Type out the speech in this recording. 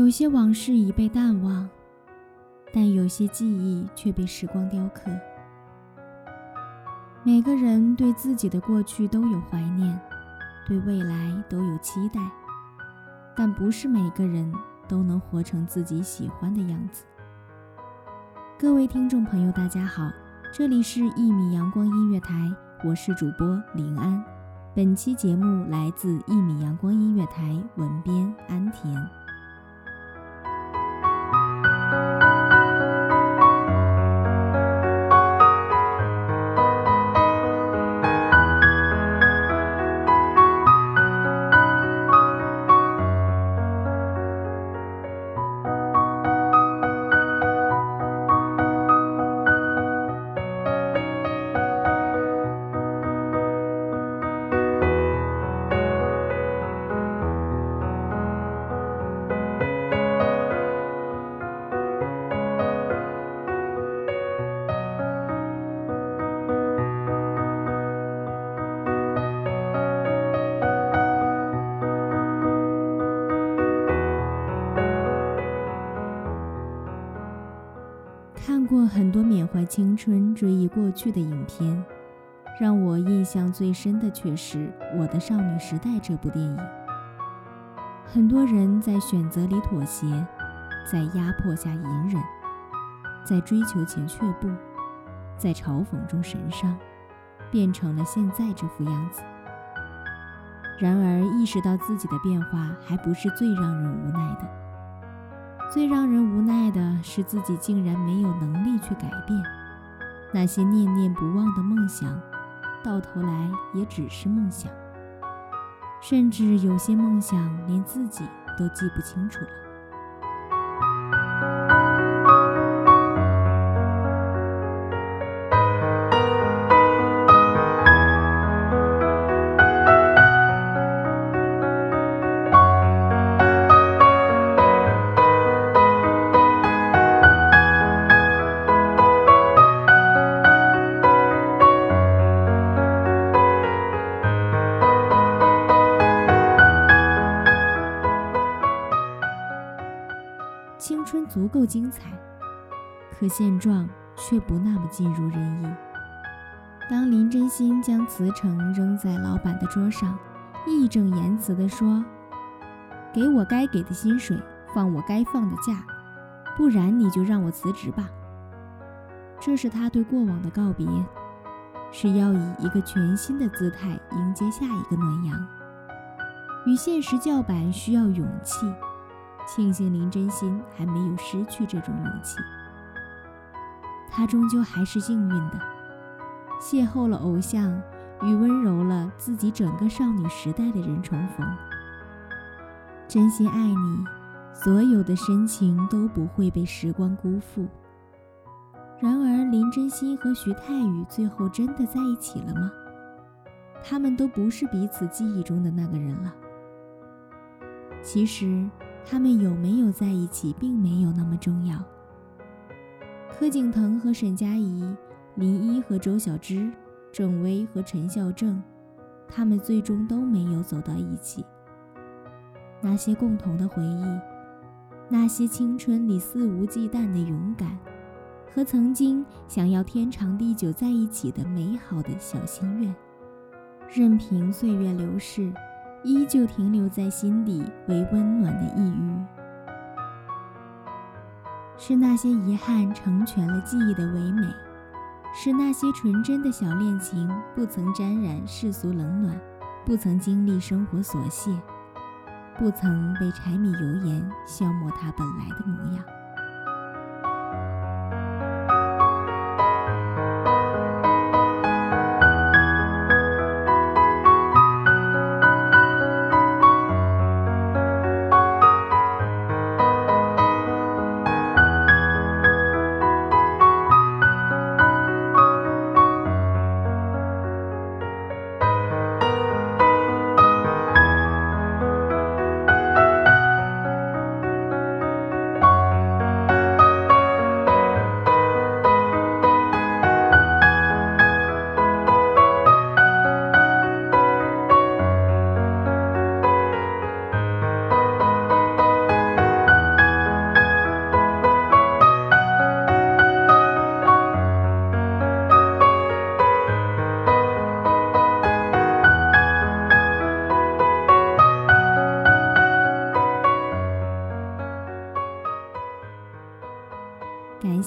有些往事已被淡忘，但有些记忆却被时光雕刻。每个人对自己的过去都有怀念，对未来都有期待，但不是每个人都能活成自己喜欢的样子。各位听众朋友，大家好，这里是《一米阳光音乐台》，我是主播林安。本期节目来自《一米阳光音乐台》，文编安田。过很多缅怀青春、追忆过去的影片，让我印象最深的却是《我的少女时代》这部电影。很多人在选择里妥协，在压迫下隐忍，在追求前却步，在嘲讽中神伤，变成了现在这副样子。然而，意识到自己的变化，还不是最让人无奈的。最让人无奈的是，自己竟然没有能力去改变那些念念不忘的梦想，到头来也只是梦想，甚至有些梦想连自己都记不清楚了。春足够精彩，可现状却不那么尽如人意。当林真心将辞呈扔在老板的桌上，义正言辞地说：“给我该给的薪水，放我该放的假，不然你就让我辞职吧。”这是他对过往的告别，是要以一个全新的姿态迎接下一个暖阳。与现实叫板需要勇气。庆幸林真心还没有失去这种勇气，她终究还是幸运的，邂逅了偶像，与温柔了自己整个少女时代的人重逢。真心爱你，所有的深情都不会被时光辜负。然而，林真心和徐太宇最后真的在一起了吗？他们都不是彼此记忆中的那个人了。其实。他们有没有在一起，并没有那么重要。柯景腾和沈佳宜，林一和周小栀，郑薇和陈孝正，他们最终都没有走到一起。那些共同的回忆，那些青春里肆无忌惮的勇敢，和曾经想要天长地久在一起的美好的小心愿，任凭岁月流逝，依旧停留在心底为温暖的一隅。是那些遗憾成全了记忆的唯美，是那些纯真的小恋情不曾沾染世俗冷暖，不曾经历生活琐屑，不曾被柴米油盐消磨它本来的模样。